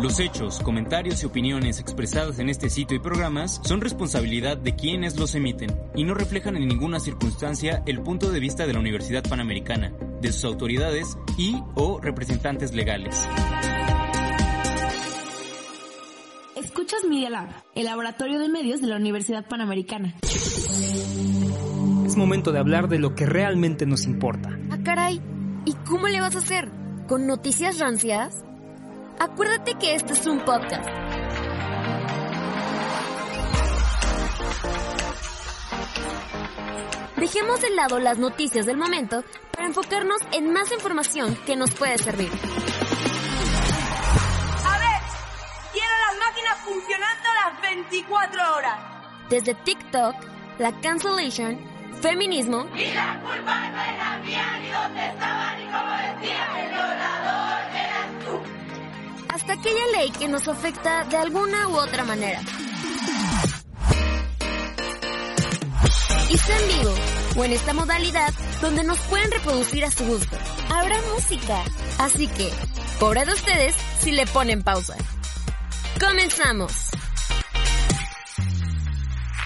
Los hechos, comentarios y opiniones expresadas en este sitio y programas son responsabilidad de quienes los emiten y no reflejan en ninguna circunstancia el punto de vista de la Universidad Panamericana, de sus autoridades y o representantes legales. Escuchas Media Lab, el laboratorio de medios de la Universidad Panamericana. Es momento de hablar de lo que realmente nos importa. Ah, caray. ¿Y cómo le vas a hacer? ¿Con noticias rancias? Acuérdate que este es un podcast. Dejemos de lado las noticias del momento para enfocarnos en más información que nos puede servir. A ver, quiero las máquinas funcionando las 24 horas. Desde TikTok, la cancellation, feminismo Y la culpa no era mía, ni dónde estaba, ni como decía, el violador eras tú. hasta aquella ley que nos afecta de alguna u otra manera. Y sea en vivo o en esta modalidad donde nos pueden reproducir a su gusto. Habrá música. Así que, pobre de ustedes si le ponen pausa. Comenzamos.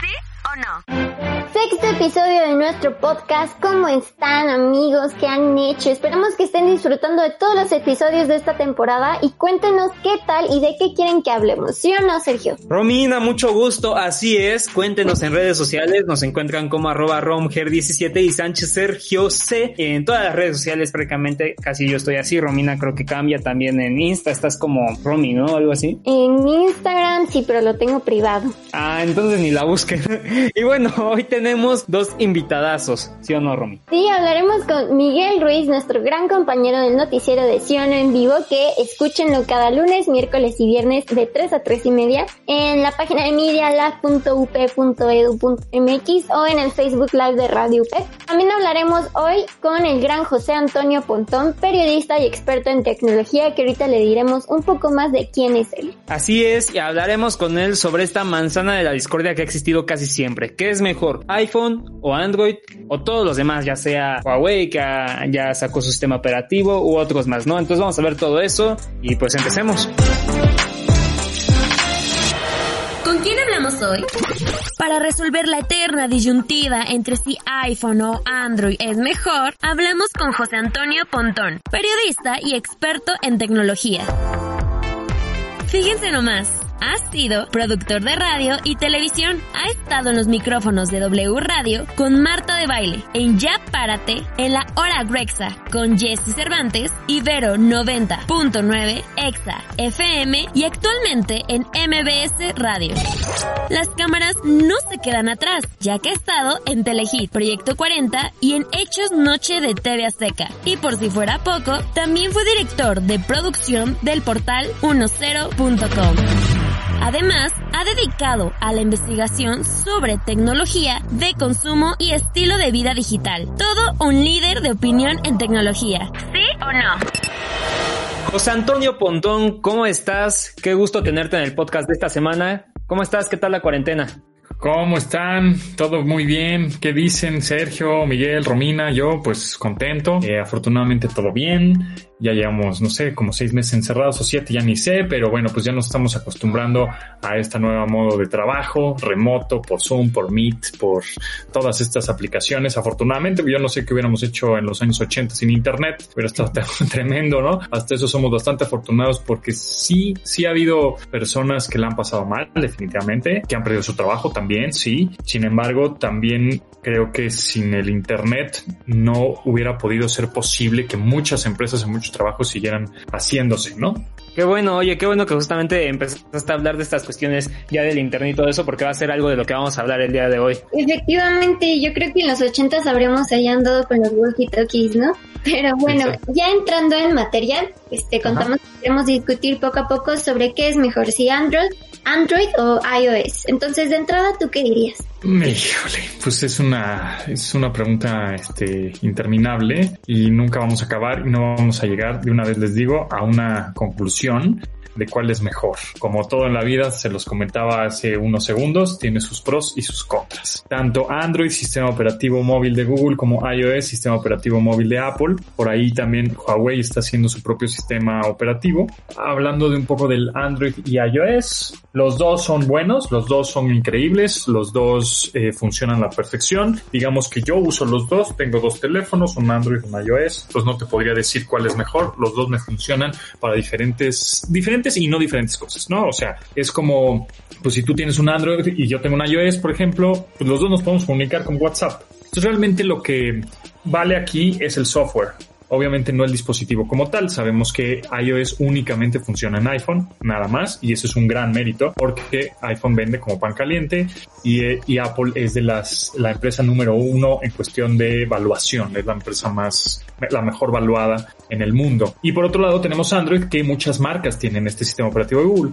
¿Sí o no? Sexto episodio de nuestro podcast. ¿Cómo están amigos? ¿Qué han hecho? Esperamos que estén disfrutando de todos los episodios de esta temporada y cuéntenos qué tal y de qué quieren que hablemos. ¿Sí o no, Sergio? Romina, mucho gusto, así es. Cuéntenos en redes sociales, nos encuentran como arroba romger17 y Sánchez Sergio C. En todas las redes sociales prácticamente casi yo estoy así. Romina creo que cambia también en Insta, estás como Romy, ¿no? Algo así. En Instagram sí, pero lo tengo privado. Ah, entonces ni la busquen. y bueno, hoy tenemos dos invitadazos, ¿sí o no, Romy? Sí, hablaremos con Miguel Ruiz, nuestro gran compañero del noticiero de Sion en vivo, que escúchenlo cada lunes, miércoles y viernes de 3 a 3 y media en la página de medialab.up.edu.mx o en el Facebook Live de Radio UP. También hablaremos hoy con el gran José Antonio Pontón, periodista y experto en tecnología, que ahorita le diremos un poco más de quién es él. Así es, y hablaremos con él sobre esta manzana de la discordia que ha existido casi siempre. ¿Qué es mejor, iPhone o Android o todos los demás, ya sea Huawei que ya sacó su sistema operativo u otros más, ¿no? Entonces vamos a ver todo eso y pues empecemos. ¿Con quién hablamos hoy? Para resolver la eterna disyuntiva entre si iPhone o Android es mejor, hablamos con José Antonio Pontón, periodista y experto en tecnología. Fíjense nomás, ha sido productor de radio y televisión. Ha estado en los micrófonos de W Radio con Marta de Baile, en Ya Párate, en la Hora Grexa con Jesse Cervantes, Ibero 90.9, Exa FM y actualmente en MBS Radio. Las cámaras no se quedan atrás, ya que ha estado en Telehit, Proyecto 40 y en Hechos Noche de TV Azteca. Y por si fuera poco, también fue director de producción del portal 10.com. Además, ha dedicado a la investigación sobre tecnología de consumo y estilo de vida digital. Todo un líder de opinión en tecnología. ¿Sí o no? José Antonio Pontón, ¿cómo estás? Qué gusto tenerte en el podcast de esta semana. ¿Cómo estás? ¿Qué tal la cuarentena? ¿Cómo están? Todo muy bien. ¿Qué dicen Sergio, Miguel, Romina? Yo, pues contento. Eh, afortunadamente todo bien. Ya llevamos, no sé, como seis meses encerrados o siete, ya ni sé, pero bueno, pues ya nos estamos acostumbrando a esta nueva modo de trabajo, remoto, por Zoom, por Meet, por todas estas aplicaciones. Afortunadamente, yo no sé qué hubiéramos hecho en los años 80 sin internet, hubiera estado tremendo, ¿no? Hasta eso somos bastante afortunados porque sí, sí ha habido personas que la han pasado mal, definitivamente, que han perdido su trabajo también, sí. Sin embargo, también creo que sin el internet no hubiera podido ser posible que muchas empresas en muchos trabajos siguieran haciéndose, ¿no? Qué bueno, oye, qué bueno que justamente empezaste a hablar de estas cuestiones ya del internet y todo eso, porque va a ser algo de lo que vamos a hablar el día de hoy. Efectivamente, yo creo que en los ochentas habríamos ahí andado con los walkie-talkies, ¿no? Pero bueno, ya entrando en material, este, contamos que queremos discutir poco a poco sobre qué es mejor, si Android, Android o iOS. Entonces, de entrada, ¿tú qué dirías? Híjole, pues es una, es una pregunta este, interminable y nunca vamos a acabar y no vamos a llegar, de una vez les digo, a una conclusión presión de cuál es mejor. Como todo en la vida, se los comentaba hace unos segundos, tiene sus pros y sus contras. Tanto Android, sistema operativo móvil de Google, como iOS, sistema operativo móvil de Apple. Por ahí también Huawei está haciendo su propio sistema operativo. Hablando de un poco del Android y iOS, los dos son buenos, los dos son increíbles, los dos eh, funcionan a la perfección. Digamos que yo uso los dos, tengo dos teléfonos, un Android y un iOS, pues no te podría decir cuál es mejor. Los dos me funcionan para diferentes, diferentes y no diferentes cosas, ¿no? O sea, es como, pues si tú tienes un Android y yo tengo un iOS, por ejemplo, pues los dos nos podemos comunicar con WhatsApp. Entonces realmente lo que vale aquí es el software. Obviamente no el dispositivo como tal. Sabemos que iOS únicamente funciona en iPhone, nada más, y eso es un gran mérito porque iPhone vende como pan caliente y, Apple es de las la empresa número uno en cuestión de evaluación, es la empresa más la mejor valuada en el mundo. Y por otro lado tenemos Android que muchas marcas tienen este sistema operativo de Google.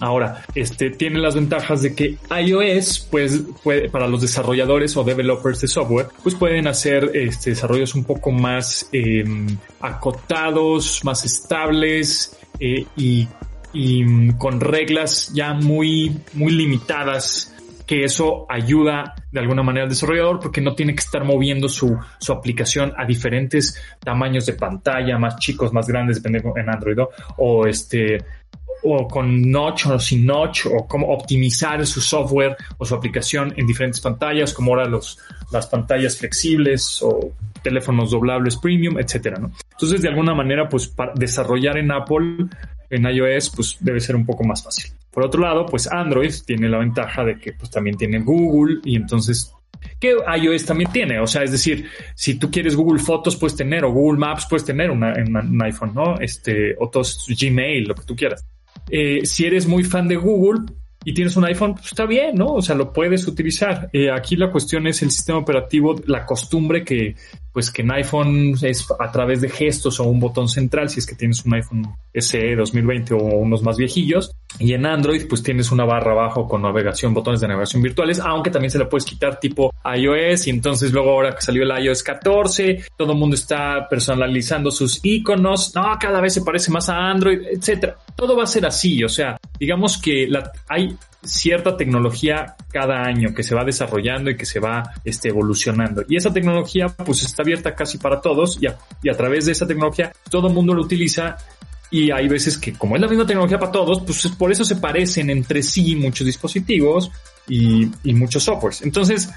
Ahora, este tiene las ventajas de que iOS, pues, puede, para los desarrolladores o developers de software, pues pueden hacer este, desarrollos un poco más eh, acotados, más estables eh, y, mm, con reglas ya muy, muy limitadas que eso ayuda de alguna manera al desarrollador porque no tiene que estar moviendo su, su aplicación a diferentes tamaños de pantalla, más chicos, más grandes, depende en Android, o este, o con notch o sin notch o cómo optimizar su software o su aplicación en diferentes pantallas, como ahora los, las pantallas flexibles o teléfonos doblables premium, etcétera, ¿no? Entonces, de alguna manera, pues para desarrollar en Apple, en iOS, pues debe ser un poco más fácil. Por otro lado, pues Android tiene la ventaja de que pues también tiene Google y entonces que iOS también tiene. O sea, es decir, si tú quieres Google Fotos, puedes tener, o Google Maps, puedes tener una, un iPhone, ¿no? Este, o todos Gmail, lo que tú quieras. Eh, si eres muy fan de Google y tienes un iPhone, pues está bien, ¿no? O sea, lo puedes utilizar. Eh, aquí la cuestión es el sistema operativo, la costumbre que, pues que en iPhone es a través de gestos o un botón central, si es que tienes un iPhone SE 2020 o unos más viejillos. Y en Android, pues tienes una barra abajo con navegación, botones de navegación virtuales, aunque también se le puedes quitar tipo iOS. Y entonces luego ahora que salió el iOS 14, todo el mundo está personalizando sus iconos. No, cada vez se parece más a Android, etcétera. Todo va a ser así. O sea, digamos que la, hay cierta tecnología cada año que se va desarrollando y que se va este, evolucionando. Y esa tecnología pues está abierta casi para todos y a través de esa tecnología todo el mundo lo utiliza y hay veces que como es la misma tecnología para todos, pues por eso se parecen entre sí muchos dispositivos y, muchos softwares. Entonces,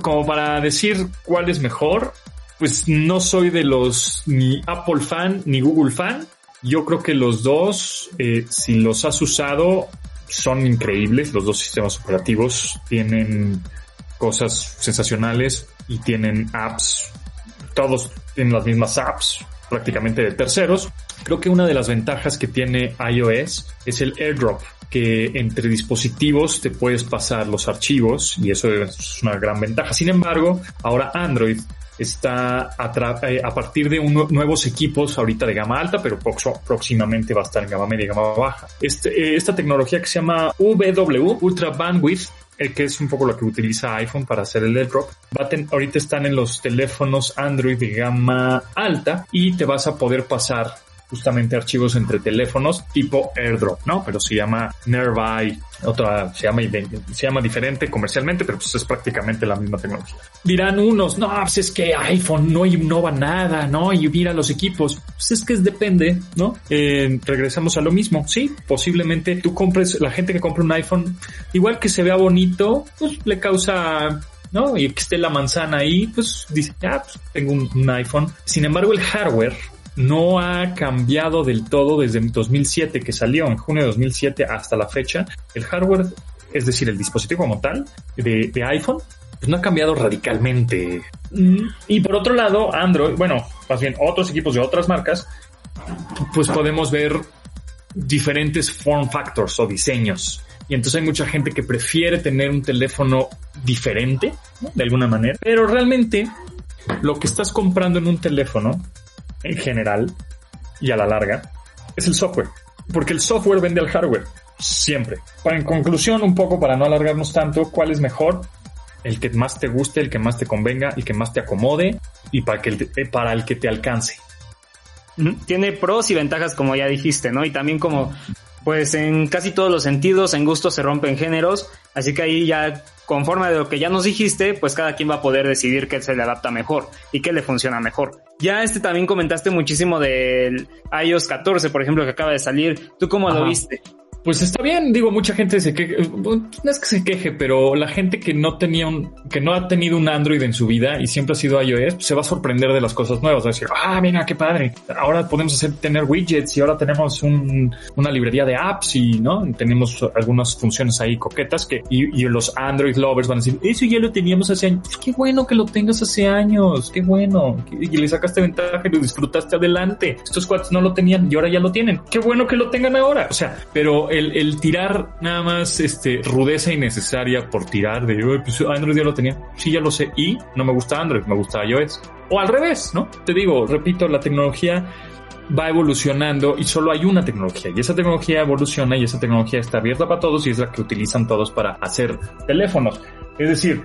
como para decir cuál es mejor, pues no soy de los ni Apple fan ni Google fan. Yo creo que los dos, eh, si los has usado, son increíbles. Los dos sistemas operativos tienen cosas sensacionales y tienen apps. Todos tienen las mismas apps, prácticamente de terceros. Creo que una de las ventajas que tiene iOS es el airdrop, que entre dispositivos te puedes pasar los archivos y eso es una gran ventaja. Sin embargo, ahora Android está a, eh, partir de un, nuevos equipos ahorita de gama alta, pero próximamente va a estar en gama media y gama baja. Este, eh, esta tecnología que se llama UBW, Ultra Bandwidth, eh, que es un poco lo que utiliza iPhone para hacer el airdrop. Ahorita están en los teléfonos Android de gama alta y te vas a poder pasar justamente archivos entre teléfonos tipo airdrop, ¿no? Pero se llama Nearby, otra se llama, se llama diferente comercialmente, pero pues es prácticamente la misma tecnología. Dirán unos, no, pues es que iPhone no innova nada, ¿no? Y mira los equipos, pues es que depende, ¿no? Eh, regresamos a lo mismo, sí, posiblemente tú compres, la gente que compra un iPhone, igual que se vea bonito, pues le causa ¿no? Y que esté la manzana ahí, pues dice, ya, pues tengo un, iPhone. Sin embargo, el hardware no ha cambiado del todo desde 2007 que salió en junio de 2007 hasta la fecha. El hardware, es decir, el dispositivo como tal de, de iPhone, pues no ha cambiado radicalmente. Y por otro lado, Android, bueno, más bien otros equipos de otras marcas, pues podemos ver diferentes form factors o diseños. Y entonces hay mucha gente que prefiere tener un teléfono diferente, de alguna manera. Pero realmente lo que estás comprando en un teléfono, en general, y a la larga, es el software. Porque el software vende al hardware. Siempre. Para, en conclusión, un poco para no alargarnos tanto, ¿cuál es mejor? El que más te guste, el que más te convenga, el que más te acomode y para, que el, eh, para el que te alcance. Tiene pros y ventajas, como ya dijiste, ¿no? Y también como, pues en casi todos los sentidos, en gusto se rompen géneros, así que ahí ya, conforme a lo que ya nos dijiste, pues cada quien va a poder decidir qué se le adapta mejor y qué le funciona mejor. Ya este también comentaste muchísimo del iOS 14, por ejemplo, que acaba de salir. ¿Tú cómo Ajá. lo viste? Pues está bien, digo, mucha gente se queje, no es que se queje, pero la gente que no tenía un, que no ha tenido un Android en su vida y siempre ha sido iOS, pues se va a sorprender de las cosas nuevas, va a decir, ah, mira, qué padre, ahora podemos hacer, tener widgets y ahora tenemos un, una librería de apps y, ¿no? Tenemos algunas funciones ahí coquetas que, y, y los Android lovers van a decir, eso ya lo teníamos hace años, qué bueno que lo tengas hace años, qué bueno, y le sacaste ventaja y lo disfrutaste adelante, estos cuates no lo tenían y ahora ya lo tienen, qué bueno que lo tengan ahora, o sea, pero el, el tirar nada más este rudeza innecesaria por tirar de "Uy, pues Android ya lo tenía. Sí, ya lo sé. Y no me gusta Android, me gusta iOS. O al revés, ¿no? Te digo, repito, la tecnología va evolucionando y solo hay una tecnología y esa tecnología evoluciona y esa tecnología está abierta para todos y es la que utilizan todos para hacer teléfonos. Es decir,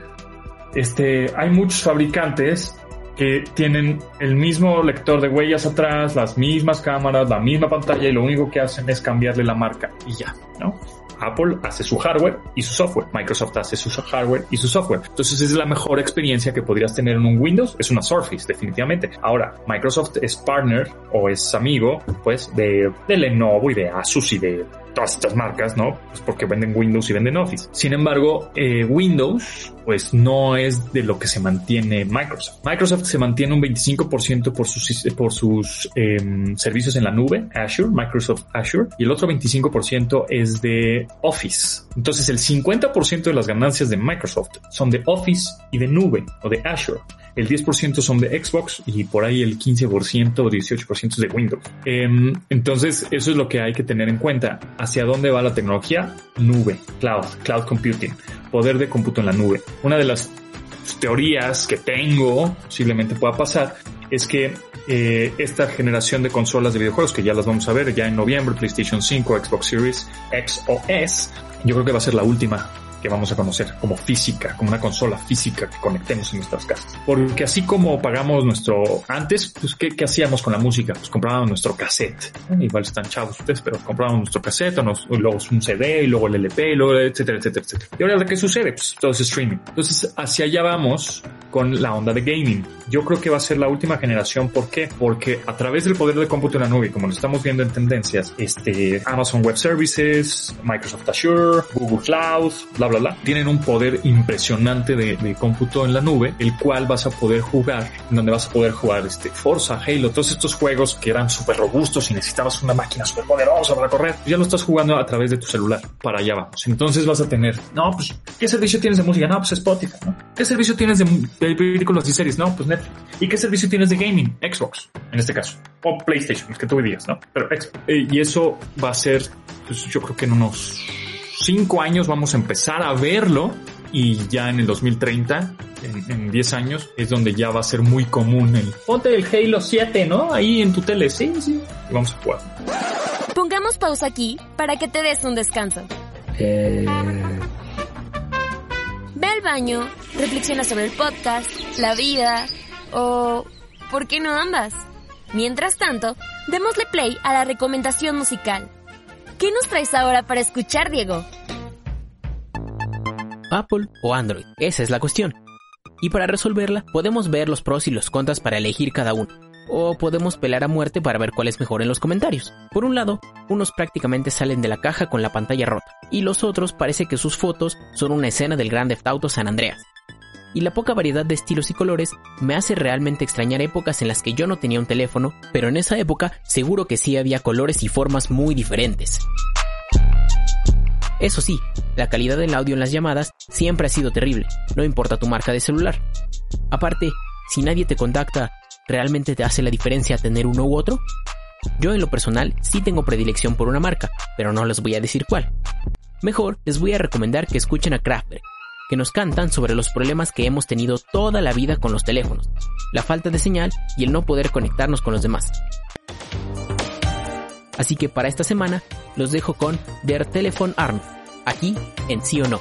este, hay muchos fabricantes tienen el mismo lector de huellas atrás, las mismas cámaras, la misma pantalla y lo único que hacen es cambiarle la marca y ya, ¿no? Apple hace su hardware y su software. Microsoft hace su hardware y su software. Entonces es la mejor experiencia que podrías tener en un Windows. Es una Surface, definitivamente. Ahora, Microsoft es partner o es amigo, pues, de, de Lenovo y de Asus y de todas estas marcas, ¿no? Pues porque venden Windows y venden Office. Sin embargo, eh, Windows, pues no es de lo que se mantiene Microsoft. Microsoft se mantiene un 25% por sus, por sus eh, servicios en la nube, Azure, Microsoft Azure, y el otro 25% es de Office. Entonces el 50% de las ganancias de Microsoft son de Office y de nube o de Azure el 10% son de Xbox y por ahí el 15% o 18% es de Windows. Eh, entonces, eso es lo que hay que tener en cuenta. ¿Hacia dónde va la tecnología? Nube, cloud, cloud computing, poder de cómputo en la nube. Una de las teorías que tengo, posiblemente pueda pasar, es que eh, esta generación de consolas de videojuegos, que ya las vamos a ver ya en noviembre, PlayStation 5, Xbox Series X o S, yo creo que va a ser la última que vamos a conocer como física, como una consola física que conectemos en nuestras casas. Porque así como pagamos nuestro, antes, pues, ¿qué, qué hacíamos con la música? Pues comprábamos nuestro cassette. Igual están chavos ustedes, pero comprábamos nuestro cassette o, nos, o luego un CD y luego el LP y luego etcétera, etcétera, etcétera. Y ahora qué sucede? Pues todo es streaming. Entonces hacia allá vamos con la onda de gaming. Yo creo que va a ser la última generación. ¿Por qué? Porque a través del poder de cómputo en la nube, como lo estamos viendo en tendencias, este, Amazon Web Services, Microsoft Azure, Google Cloud, bla, tienen un poder impresionante de, de cómputo en la nube, el cual vas a poder jugar, donde vas a poder jugar este Forza, Halo, todos estos juegos que eran súper robustos y necesitabas una máquina súper poderosa para correr, ya lo estás jugando a través de tu celular. Para allá vamos. Entonces vas a tener, no, pues, ¿qué servicio tienes de música? No, pues Spotify, ¿no? ¿Qué servicio tienes de, de películas y series? No, pues Netflix. ¿Y qué servicio tienes de gaming? Xbox, en este caso. O PlayStation, el que tú digas, ¿no? Pero Xbox. Eh, y eso va a ser, pues yo creo que en unos cinco años vamos a empezar a verlo y ya en el 2030, en, en 10 años, es donde ya va a ser muy común el ponte el Halo 7, ¿no? Ahí en tu tele, sí, sí. Y vamos a jugar. Pongamos pausa aquí para que te des un descanso. Eh, Ve al baño, reflexiona sobre el podcast, la vida o... ¿por qué no ambas? Mientras tanto, démosle play a la recomendación musical. ¿Qué nos traes ahora para escuchar, Diego? Apple o Android, esa es la cuestión. Y para resolverla, podemos ver los pros y los contras para elegir cada uno. O podemos pelar a muerte para ver cuál es mejor en los comentarios. Por un lado, unos prácticamente salen de la caja con la pantalla rota, y los otros parece que sus fotos son una escena del Grand Theft San Andreas. Y la poca variedad de estilos y colores me hace realmente extrañar épocas en las que yo no tenía un teléfono, pero en esa época seguro que sí había colores y formas muy diferentes. Eso sí, la calidad del audio en las llamadas siempre ha sido terrible, no importa tu marca de celular. Aparte, si nadie te contacta, ¿realmente te hace la diferencia tener uno u otro? Yo en lo personal sí tengo predilección por una marca, pero no les voy a decir cuál. Mejor les voy a recomendar que escuchen a Kraftwerk, que nos cantan sobre los problemas que hemos tenido toda la vida con los teléfonos, la falta de señal y el no poder conectarnos con los demás. Así que para esta semana los dejo con Der Telefon Arm, aquí en Sí o No.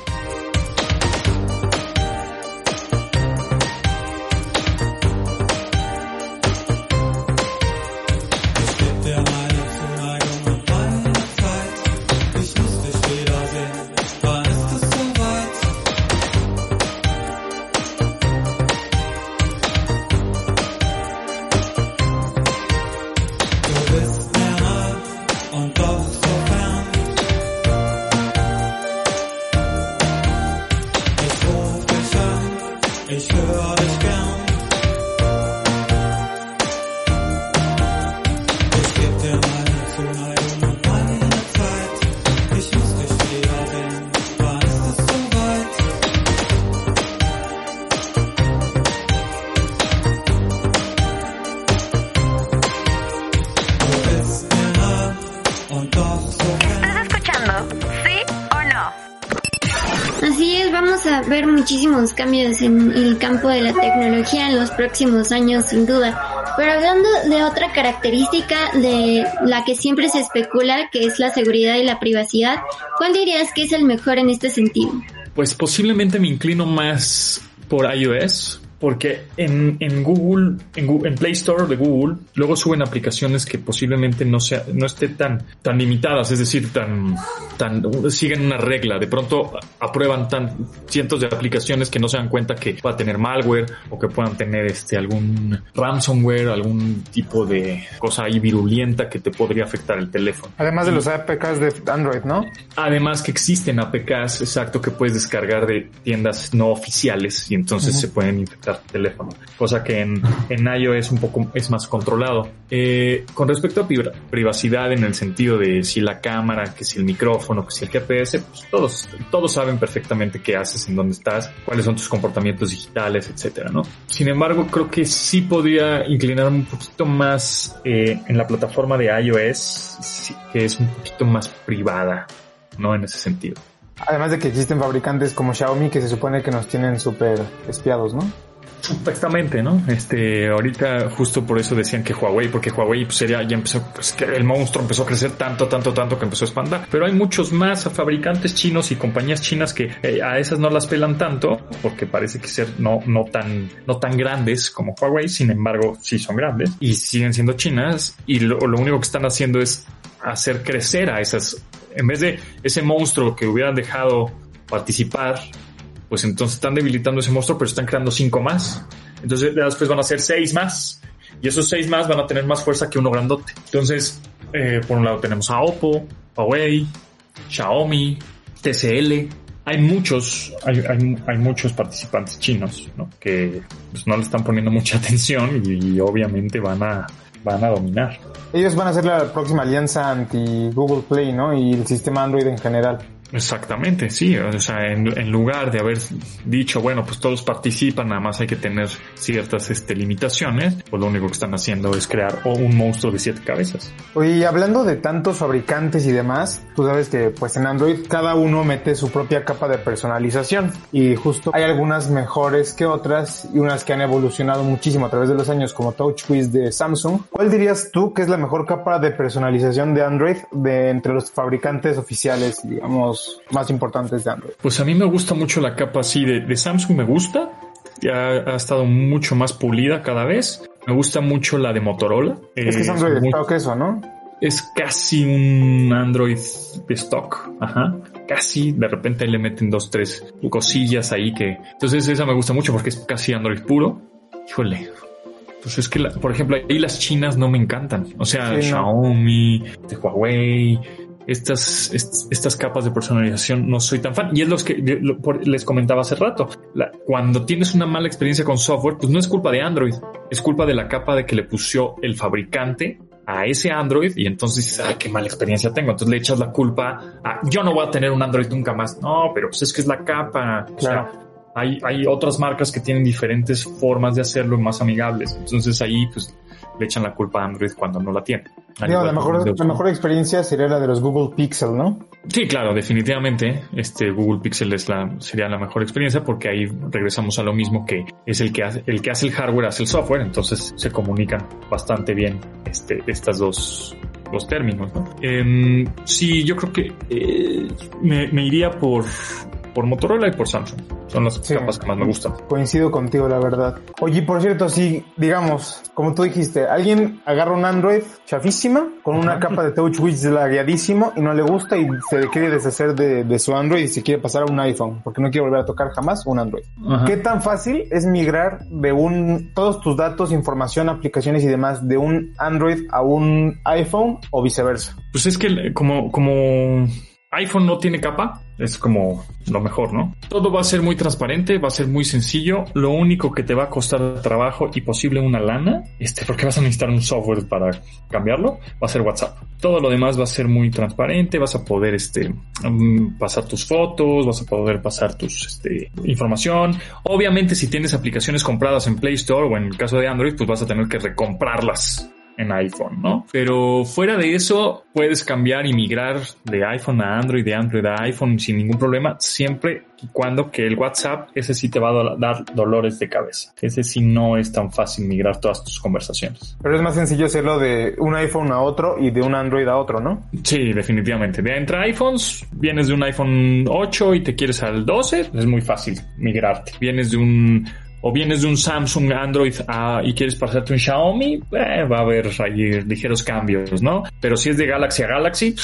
Cambios en el campo de la tecnología en los próximos años, sin duda. Pero hablando de otra característica de la que siempre se especula, que es la seguridad y la privacidad, ¿cuál dirías que es el mejor en este sentido? Pues posiblemente me inclino más por iOS, porque en, en Google, en, Gu- en Play Store de Google, luego suben aplicaciones que posiblemente no sea, no esté tan, tan limitadas, es decir, tan, tan, siguen una regla. De pronto aprueban tan cientos de aplicaciones que no se dan cuenta que va a tener malware o que puedan tener este algún ransomware, algún tipo de cosa ahí virulenta que te podría afectar el teléfono. Además de los APKs de Android, ¿no? Además que existen APKs, exacto, que puedes descargar de tiendas no oficiales y entonces Ujú. se pueden infectar teléfono. Cosa que en, en iOS un poco es más controlado. Eh, con respecto a pri- privacidad en el sentido de si la cámara, que si el micrófono, que si el GPS, pues todos, todos saben perfectamente qué haces, en dónde estás, cuáles son tus comportamientos digitales, etcétera, ¿no? Sin embargo, creo que sí podría inclinar un poquito más eh, en la plataforma de iOS, que es un poquito más privada, ¿no? En ese sentido. Además de que existen fabricantes como Xiaomi que se supone que nos tienen súper espiados, ¿no? Exactamente, ¿no? Este, ahorita justo por eso decían que Huawei, porque Huawei pues, sería, ya empezó, pues que el monstruo empezó a crecer tanto, tanto, tanto que empezó a expandir. Pero hay muchos más fabricantes chinos y compañías chinas que eh, a esas no las pelan tanto, porque parece que ser no, no tan, no tan grandes como Huawei, sin embargo, sí son grandes y siguen siendo chinas y lo, lo único que están haciendo es hacer crecer a esas, en vez de ese monstruo que hubieran dejado participar pues entonces están debilitando ese monstruo, pero están creando cinco más. Entonces después van a ser seis más. Y esos seis más van a tener más fuerza que uno grandote. Entonces, eh, por un lado tenemos a Oppo, Huawei, Xiaomi, TCL. Hay muchos, hay, hay, hay muchos participantes chinos, ¿no? Que pues, no le están poniendo mucha atención y, y obviamente van a, van a dominar. Ellos van a ser la próxima alianza anti Google Play, ¿no? Y el sistema Android en general. Exactamente, sí. O sea, en, lugar de haber dicho, bueno, pues todos participan, nada más hay que tener ciertas este, limitaciones, pues lo único que están haciendo es crear un monstruo de siete cabezas. Oye, hablando de tantos fabricantes y demás, tú sabes que pues en Android cada uno mete su propia capa de personalización y justo hay algunas mejores que otras y unas que han evolucionado muchísimo a través de los años como TouchWiz de Samsung. ¿Cuál dirías tú que es la mejor capa de personalización de Android de entre los fabricantes oficiales, digamos, más importantes de Android? Pues a mí me gusta mucho la capa así de, de Samsung, me gusta. Ya ha estado mucho más pulida cada vez. Me gusta mucho la de Motorola. Es que es Android de stock eso, ¿no? Es casi un Android de stock. Ajá. Casi. De repente le meten dos, tres cosillas ahí que... Entonces esa me gusta mucho porque es casi Android puro. Híjole. Pues es que, la, por ejemplo, ahí las chinas no me encantan. O sea, sí, Xiaomi, no. de Huawei, estas, est, estas capas de personalización no soy tan fan. Y es lo que lo, por, les comentaba hace rato. La, cuando tienes una mala experiencia con software, pues no es culpa de Android, es culpa de la capa de que le puso el fabricante a ese Android y entonces dices, ay, qué mala experiencia tengo. Entonces le echas la culpa a, yo no voy a tener un Android nunca más. No, pero pues es que es la capa. Claro. Hay, hay otras marcas que tienen diferentes formas de hacerlo más amigables. Entonces ahí pues le echan la culpa a Android cuando no la tiene. Digo, la, mejor, la mejor experiencia sería la de los Google Pixel, ¿no? Sí, claro, definitivamente. Este Google Pixel es la, sería la mejor experiencia porque ahí regresamos a lo mismo que es el que hace, el que hace el hardware, hace el software. Entonces se comunican bastante bien este, estas dos, los términos. ¿no? Eh, sí, yo creo que eh, me, me, iría por, por Motorola y por Samsung. Son las sí, capas que más me gustan. Coincido contigo, la verdad. Oye, por cierto, si, digamos, como tú dijiste, alguien agarra un Android chafísima con una capa de Touch Widgets lagueadísimo y no le gusta y se quiere deshacer de, de, su Android y se quiere pasar a un iPhone porque no quiere volver a tocar jamás un Android. ¿Qué tan fácil es migrar de un, todos tus datos, información, aplicaciones y demás de un Android a un iPhone o viceversa? Pues es que como, como iPhone no tiene capa, es como lo mejor, ¿no? Todo va a ser muy transparente, va a ser muy sencillo. Lo único que te va a costar trabajo y posible una lana, este, porque vas a necesitar un software para cambiarlo, va a ser WhatsApp. Todo lo demás va a ser muy transparente, vas a poder, este, um, pasar tus fotos, vas a poder pasar tus, este, información. Obviamente, si tienes aplicaciones compradas en Play Store o en el caso de Android, pues vas a tener que recomprarlas en iPhone, ¿no? Pero fuera de eso, puedes cambiar y migrar de iPhone a Android, de Android a iPhone sin ningún problema, siempre y cuando que el WhatsApp, ese sí te va a dar dolores de cabeza. Ese sí no es tan fácil migrar todas tus conversaciones. Pero es más sencillo hacerlo de un iPhone a otro y de un Android a otro, ¿no? Sí, definitivamente. De entre iPhones, vienes de un iPhone 8 y te quieres al 12, es muy fácil migrarte. Vienes de un o vienes de un Samsung Android a, y quieres pasarte un Xiaomi, eh, va a haber ahí ligeros cambios, ¿no? Pero si es de Galaxy a Galaxy,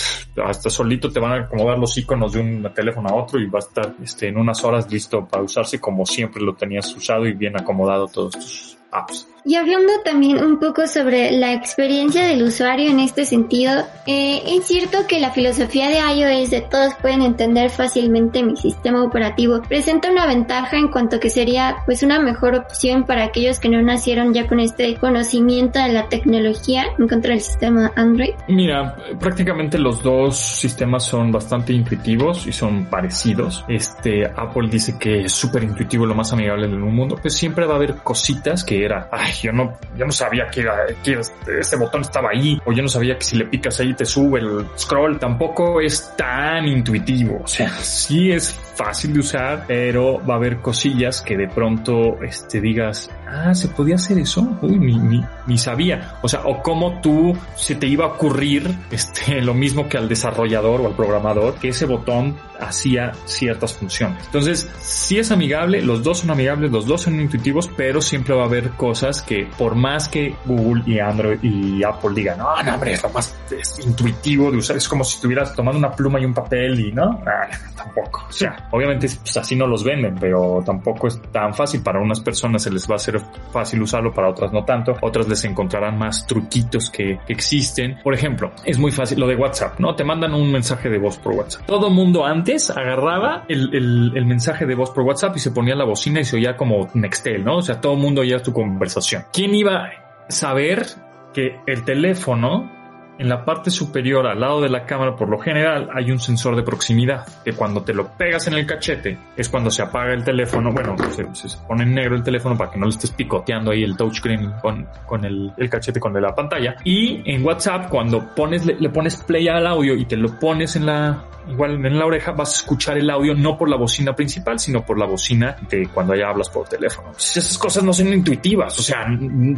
hasta solito te van a acomodar los iconos de un teléfono a otro y va a estar este, en unas horas listo para usarse como siempre lo tenías usado y bien acomodado todos tus apps. Y hablando también un poco sobre la experiencia del usuario en este sentido, eh, es cierto que la filosofía de iOS de todos pueden entender fácilmente mi sistema operativo presenta una ventaja en cuanto que sería pues una mejor opción para aquellos que no nacieron ya con este conocimiento de la tecnología en contra del sistema Android. Mira, prácticamente los dos sistemas son bastante intuitivos y son parecidos. Este Apple dice que es súper intuitivo, lo más amigable del mundo, pues siempre va a haber cositas que era, ay, yo no, yo no sabía que, era, que este botón estaba ahí, o yo no sabía que si le picas ahí te sube el scroll, tampoco es tan intuitivo, o sea, sí es fácil de usar, pero va a haber cosillas que de pronto este, digas, ah, ¿se podía hacer eso? Uy, ni, ni, ni sabía. O sea, o cómo tú se te iba a ocurrir este, lo mismo que al desarrollador o al programador, que ese botón hacía ciertas funciones. Entonces, si es amigable, los dos son amigables, los dos son intuitivos, pero siempre va a haber cosas que por más que Google y Android y Apple digan, no, no, hombre, es lo más intuitivo de usar, es como si estuvieras tomando una pluma y un papel y no, ah, tampoco. O sea, obviamente pues, así no los venden, pero tampoco es tan fácil. Para unas personas se les va a hacer fácil usarlo, para otras no tanto. Otras les encontrarán más truquitos que, existen. Por ejemplo, es muy fácil lo de WhatsApp, ¿no? Te mandan un mensaje de voz por WhatsApp. Todo mundo antes agarraba el, el, mensaje de voz por WhatsApp y se ponía la bocina y se oía como Nextel, ¿no? O sea, todo mundo oía tu conversación. ¿Quién iba a saber que el teléfono en la parte superior al lado de la cámara por lo general hay un sensor de proximidad que cuando te lo pegas en el cachete es cuando se apaga el teléfono, bueno, se, se pone en negro el teléfono para que no le estés picoteando ahí el touchscreen con, con el, el, cachete con la pantalla. Y en WhatsApp cuando pones, le, le pones play al audio y te lo pones en la, igual en la oreja vas a escuchar el audio no por la bocina principal, sino por la bocina de cuando ya hablas por teléfono. Esas cosas no son intuitivas, o sea,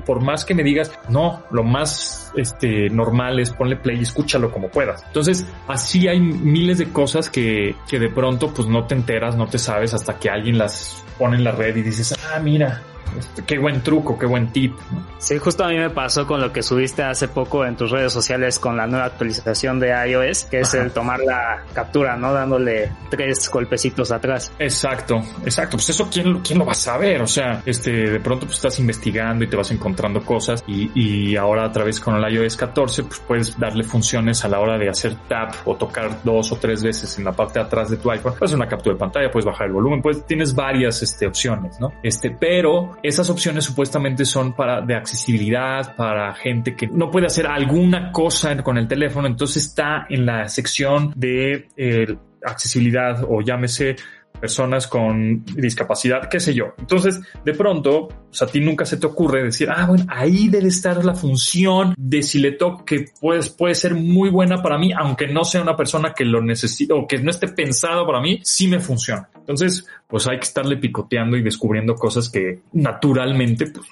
por más que me digas, no, lo más este normal es ponle play y escúchalo como puedas. Entonces, así hay miles de cosas que, que de pronto pues no te enteras, no te sabes hasta que alguien las pone en la red y dices, ah, mira, este, qué buen truco, qué buen tip. Sí, justo a mí me pasó con lo que subiste hace poco en tus redes sociales con la nueva actualización de iOS, que es Ajá. el tomar la captura, ¿no? Dándole tres golpecitos atrás. Exacto, exacto. Pues eso, ¿quién, quién lo va a saber? O sea, este, de pronto pues estás investigando y te vas encontrando cosas y, y ahora a través con el iOS 14 pues puedes darle funciones a la hora de hacer tap o tocar dos o tres veces en la parte de atrás de tu iPhone. Puedes hacer una captura de pantalla, puedes bajar el volumen, pues tienes varias este, opciones, ¿no? Este, pero esas opciones supuestamente son para de accesibilidad, para gente que no puede hacer alguna cosa con el teléfono, entonces está en la sección de eh, accesibilidad o llámese personas con discapacidad, qué sé yo. Entonces, de pronto, a ti nunca se te ocurre decir, ah, bueno, ahí debe estar la función de si le toco que pues, puede ser muy buena para mí, aunque no sea una persona que lo necesite o que no esté pensado para mí, sí me funciona. Entonces, pues hay que estarle picoteando y descubriendo cosas que naturalmente pues,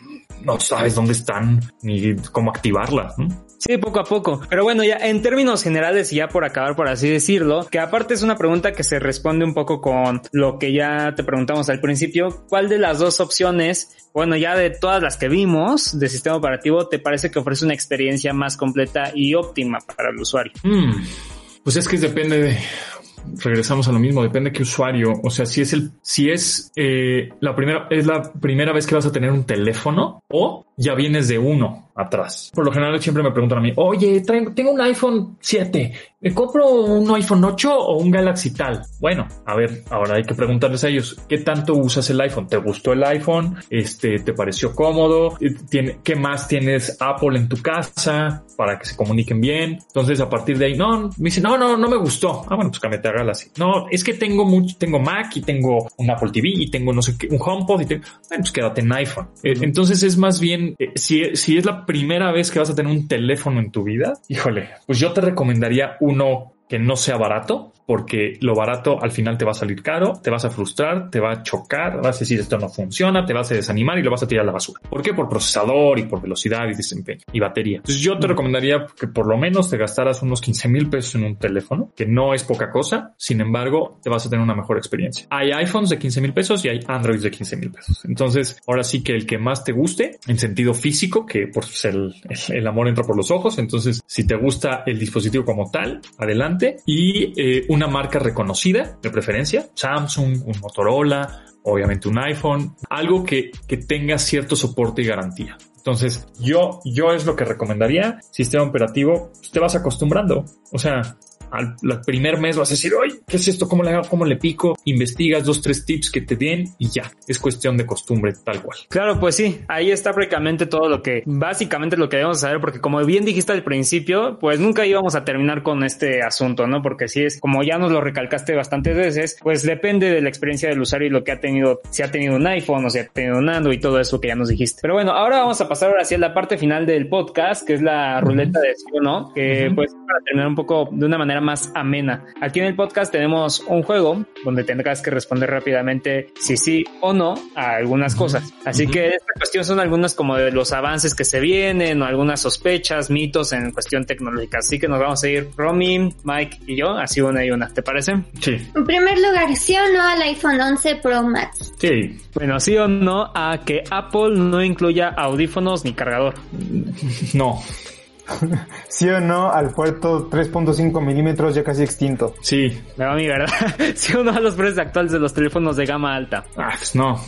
no sabes dónde están ni cómo activarlas. ¿no? Sí, poco a poco. Pero bueno, ya en términos generales y ya por acabar, por así decirlo, que aparte es una pregunta que se responde un poco con lo que ya te preguntamos al principio, ¿cuál de las dos opciones, bueno, ya de todas las que vimos de sistema operativo, te parece que ofrece una experiencia más completa y óptima para el usuario? Mm, pues es que depende de, regresamos a lo mismo, depende de qué usuario, o sea, si es el, si es eh, la primera, es la primera vez que vas a tener un teléfono o ya vienes de uno atrás. Por lo general siempre me preguntan a mí, oye, tengo un iPhone 7, ¿me compro un iPhone 8 o un Galaxy tal? Bueno, a ver, ahora hay que preguntarles a ellos, ¿qué tanto usas el iPhone? ¿Te gustó el iPhone? Este, ¿te pareció cómodo? ¿Tiene, ¿Qué más tienes Apple en tu casa para que se comuniquen bien? Entonces, a partir de ahí, no, me dice, no, no, no me gustó. Ah, bueno, pues cámbiate a Galaxy. No, es que tengo mucho, tengo Mac y tengo un Apple TV y tengo no sé qué, un HomePod y tengo, bueno, pues quédate en iPhone. Eh, entonces es más bien, eh, si, si es la primera vez que vas a tener un teléfono en tu vida, híjole, pues yo te recomendaría uno que no sea barato, porque lo barato al final te va a salir caro, te vas a frustrar, te va a chocar, vas a decir esto no funciona, te vas a desanimar y lo vas a tirar a la basura. ¿Por qué? Por procesador y por velocidad y desempeño y batería. Entonces yo te recomendaría que por lo menos te gastaras unos 15 mil pesos en un teléfono, que no es poca cosa, sin embargo te vas a tener una mejor experiencia. Hay iPhones de 15 mil pesos y hay Androids de 15 mil pesos. Entonces ahora sí que el que más te guste en sentido físico, que por ser el, el amor entra por los ojos, entonces si te gusta el dispositivo como tal, adelante y eh, una marca reconocida, de preferencia, Samsung, un Motorola, obviamente un iPhone, algo que, que tenga cierto soporte y garantía. Entonces, yo, yo es lo que recomendaría. Sistema operativo, pues, te vas acostumbrando. O sea, al, primer mes vas a decir, oye, ¿qué es esto? ¿Cómo le hago? ¿Cómo le pico? Investigas dos, tres tips que te den y ya. Es cuestión de costumbre, tal cual. Claro, pues sí, ahí está prácticamente todo lo que, básicamente lo que debemos saber, porque como bien dijiste al principio, pues nunca íbamos a terminar con este asunto, ¿no? Porque si es, como ya nos lo recalcaste bastantes veces, pues depende de la experiencia del usuario y lo que ha tenido, si ha tenido un iPhone o si ha tenido un Android y todo eso que ya nos dijiste. Pero bueno, ahora vamos a pasar ahora hacia la parte final del podcast, que es la ruleta de sí o no, que pues para terminar un poco de una manera más amena. Aquí en el podcast tenemos un juego donde tendrás que responder rápidamente si sí o no a algunas cosas. Así que esta cuestión son algunas como de los avances que se vienen o algunas sospechas, mitos en cuestión tecnológica. Así que nos vamos a ir Romy, Mike y yo, así una y una. ¿Te parece? Sí. En primer lugar, ¿sí o no al iPhone 11 Pro Max? Sí. Bueno, sí o no a que Apple no incluya audífonos ni cargador. No. ¿Sí o no al puerto 3.5 milímetros ya casi extinto? Sí. A mi verdad. ¿Sí o no a los precios actuales de los teléfonos de gama alta? Ah, pues no.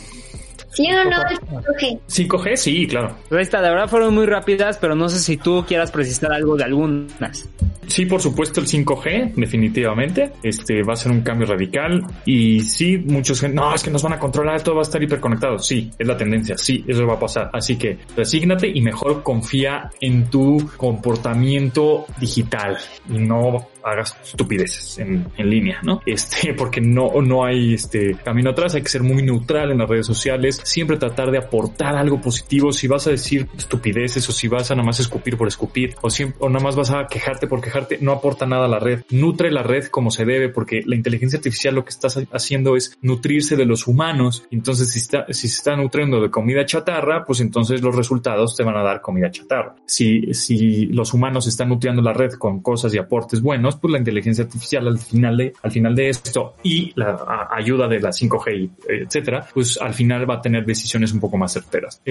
¿Sí o no al 5G? 5G, sí, claro. Ahí está, de verdad fueron muy rápidas, pero no sé si tú quieras precisar algo de algunas. Sí, por supuesto, el 5G, definitivamente. Este va a ser un cambio radical. Y sí, muchos, no, es que nos van a controlar, todo va a estar hiperconectado. Sí, es la tendencia. Sí, eso va a pasar. Así que resígnate y mejor confía en tu comportamiento digital y no hagas estupideces en, en línea, ¿no? Este, porque no, no hay este camino atrás, hay que ser muy neutral en las redes sociales, siempre tratar de aportar algo positivo. Si vas a decir estupideces o si vas a nada más escupir por escupir o, o nada más vas a quejarte por quejarte, no aporta nada a la red. Nutre la red como se debe, porque la inteligencia artificial lo que estás haciendo es nutrirse de los humanos. Entonces, si, está, si se está nutriendo de comida chatarra, pues entonces los resultados te van a dar comida chatarra. Si, si los humanos están nutriendo la red con cosas y aportes buenos, pues la inteligencia artificial al final de, al final de esto y la ayuda de la 5G, y, etcétera, pues al final va a tener decisiones un poco más certeras.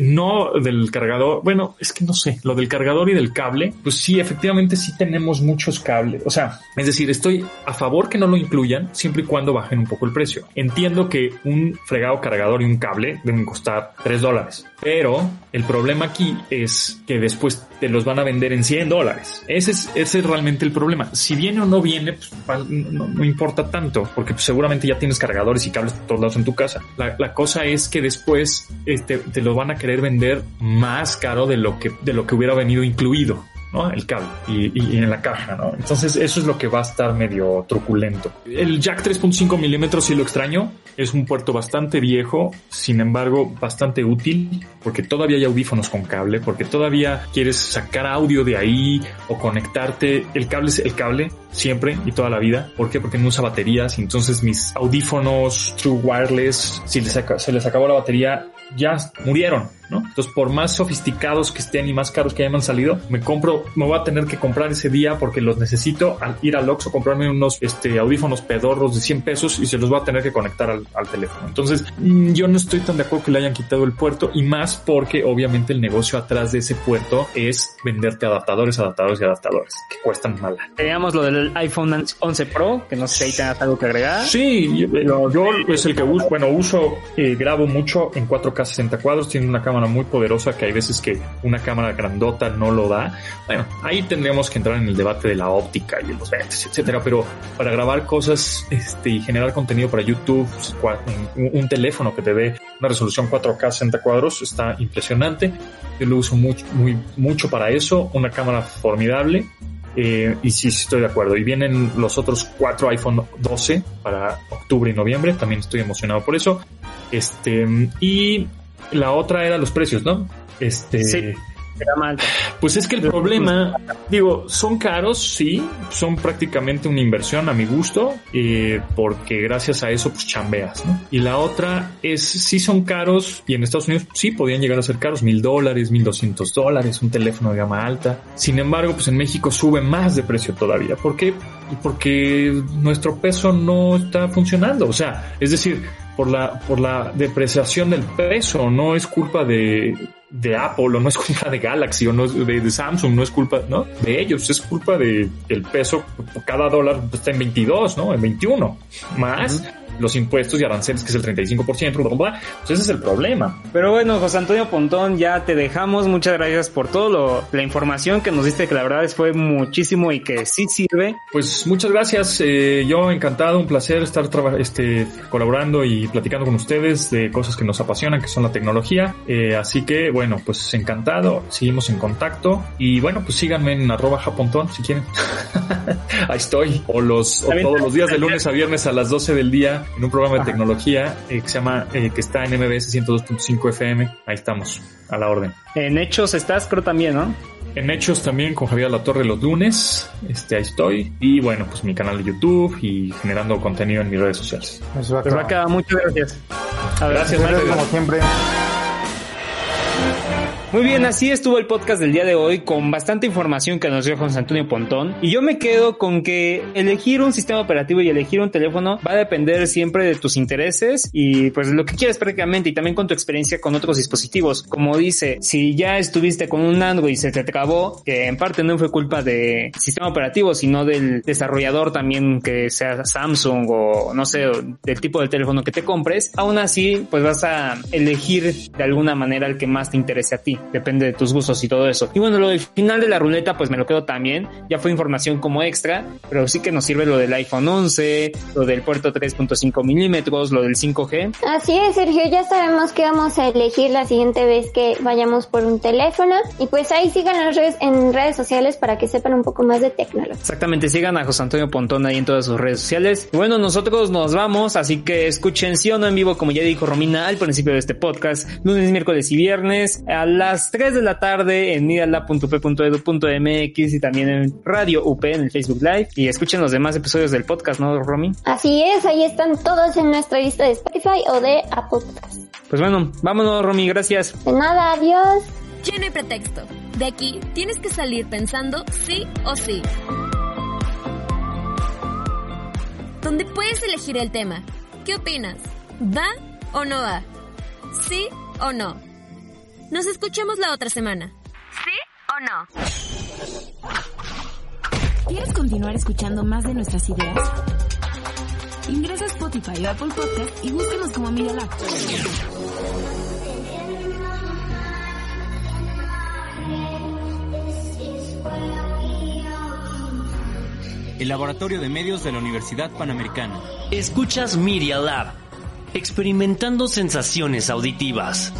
No del cargador, bueno, es que no sé, lo del cargador y del cable, pues sí, efectivamente sí tenemos muchos cables. O sea, es decir, estoy a favor que no lo incluyan siempre y cuando bajen un poco el precio. Entiendo que un fregado cargador y un cable deben costar 3 dólares, pero el problema aquí es que después te los van a vender en 100 dólares. Ese es, ese es realmente el problema. Si viene o no viene, pues, no, importa tanto, porque pues, seguramente ya tienes cargadores y cables por todos lados en tu casa. La, la cosa es que después este, te lo van a querer vender más caro de lo que, de lo que hubiera venido incluido. ¿No? El cable y, y en la caja, ¿no? Entonces eso es lo que va a estar medio truculento. El jack 3.5 milímetros sí lo extraño. Es un puerto bastante viejo, sin embargo bastante útil porque todavía hay audífonos con cable, porque todavía quieres sacar audio de ahí o conectarte. El cable es el cable siempre y toda la vida. ¿Por qué? Porque no usa baterías. Entonces mis audífonos True Wireless, si les se les acabó la batería, ya murieron, ¿no? Entonces, por más sofisticados que estén y más caros que hayan salido, me compro, me voy a tener que comprar ese día porque los necesito al ir al Oxxo, comprarme unos este, audífonos pedorros de 100 pesos y se los voy a tener que conectar al, al teléfono. Entonces, mm, yo no estoy tan de acuerdo que le hayan quitado el puerto y más porque obviamente el negocio atrás de ese puerto es venderte adaptadores, adaptadores y adaptadores que cuestan mala. Teníamos lo del iPhone 11 Pro, que no sé si ahí tengas algo que agregar. Sí, yo, yo es el que uso, bueno, uso, eh, grabo mucho en 4K 60 cuadros, tiene una cámara muy poderosa que hay veces que una cámara grandota no lo da. Bueno, ahí tendríamos que entrar en el debate de la óptica y los lentes, etcétera, pero para grabar cosas este, y generar contenido para YouTube, un, un teléfono que te dé una resolución 4K 60 cuadros está impresionante. Yo lo uso mucho, muy, mucho para eso, una cámara formidable. Eh, y sí, sí, estoy de acuerdo. Y vienen los otros cuatro iPhone 12 para octubre y noviembre. También estoy emocionado por eso. Este, y la otra era los precios, ¿no? Este, Sí. Pues es que el problema, digo, son caros, sí, son prácticamente una inversión a mi gusto, eh, porque gracias a eso pues chambeas, ¿no? Y la otra es, sí son caros, y en Estados Unidos sí podían llegar a ser caros, mil dólares, mil doscientos dólares, un teléfono de gama alta. Sin embargo, pues en México sube más de precio todavía. ¿Por qué? Porque nuestro peso no está funcionando, o sea, es decir, por la, por la depreciación del peso, no es culpa de, de Apple o no es culpa de Galaxy o no es de, de Samsung, no es culpa, ¿no? De ellos, es culpa de el peso, cada dólar está en 22, ¿no? En 21, más los impuestos y aranceles, que es el 35%, bla, bla, bla. Pues ese es el problema. Pero bueno, José Antonio Pontón, ya te dejamos. Muchas gracias por todo lo, la información que nos diste, que la verdad es fue muchísimo y que sí sirve. Pues muchas gracias. eh, yo encantado, un placer estar este, colaborando y platicando con ustedes de cosas que nos apasionan, que son la tecnología. Eh, así que, bueno, pues encantado. Seguimos en contacto. Y bueno, pues síganme en arroba japontón si quieren. Ahí estoy. O los, o todos los días de lunes a viernes a las 12 del día en un programa de Ajá. tecnología eh, que se llama, eh, que está en MBS 102.5 FM. Ahí estamos, a la orden. En hechos estás, creo también, ¿no? En Hechos también con Javier La Torre los lunes, este, ahí estoy. Y bueno, pues mi canal de YouTube y generando contenido en mis redes sociales. Pues va Pues va acá. a quedar muchas gracias. A ver, Gracias, como siempre. Muy bien, así estuvo el podcast del día de hoy con bastante información que nos dio José Antonio Pontón. Y yo me quedo con que elegir un sistema operativo y elegir un teléfono va a depender siempre de tus intereses y pues lo que quieres prácticamente y también con tu experiencia con otros dispositivos. Como dice, si ya estuviste con un Android y se te acabó, que en parte no fue culpa del sistema operativo, sino del desarrollador también que sea Samsung o no sé, del tipo de teléfono que te compres, aún así pues vas a elegir de alguna manera el que más te interese a ti depende de tus gustos y todo eso. Y bueno, lo del final de la ruleta, pues me lo quedo también. Ya fue información como extra, pero sí que nos sirve lo del iPhone 11, lo del puerto 3.5 milímetros, lo del 5G. Así es, Sergio, ya sabemos que vamos a elegir la siguiente vez que vayamos por un teléfono. Y pues ahí sigan las redes, en redes sociales para que sepan un poco más de tecnología. Exactamente, sigan a José Antonio Pontón ahí en todas sus redes sociales. Y bueno, nosotros nos vamos, así que escuchen sí o no en vivo, como ya dijo Romina al principio de este podcast, lunes, miércoles y viernes a las 3 de la tarde en nidalab.p.edu.mx y también en Radio UP en el Facebook Live. Y escuchen los demás episodios del podcast, ¿no, Romy? Así es, ahí están todos en nuestra lista de Spotify o de Apple Podcast. Pues bueno, vámonos, Romy, gracias. De nada, adiós. Ya no hay pretexto. De aquí tienes que salir pensando sí o sí. Donde puedes elegir el tema. ¿Qué opinas? ¿Va o no va? ¿Sí o no? Nos escuchamos la otra semana. ¿Sí o no? ¿Quieres continuar escuchando más de nuestras ideas? Ingresa a Spotify o Apple Podcast y búscanos como Media Lab. El Laboratorio de Medios de la Universidad Panamericana. Escuchas Media Lab, experimentando sensaciones auditivas.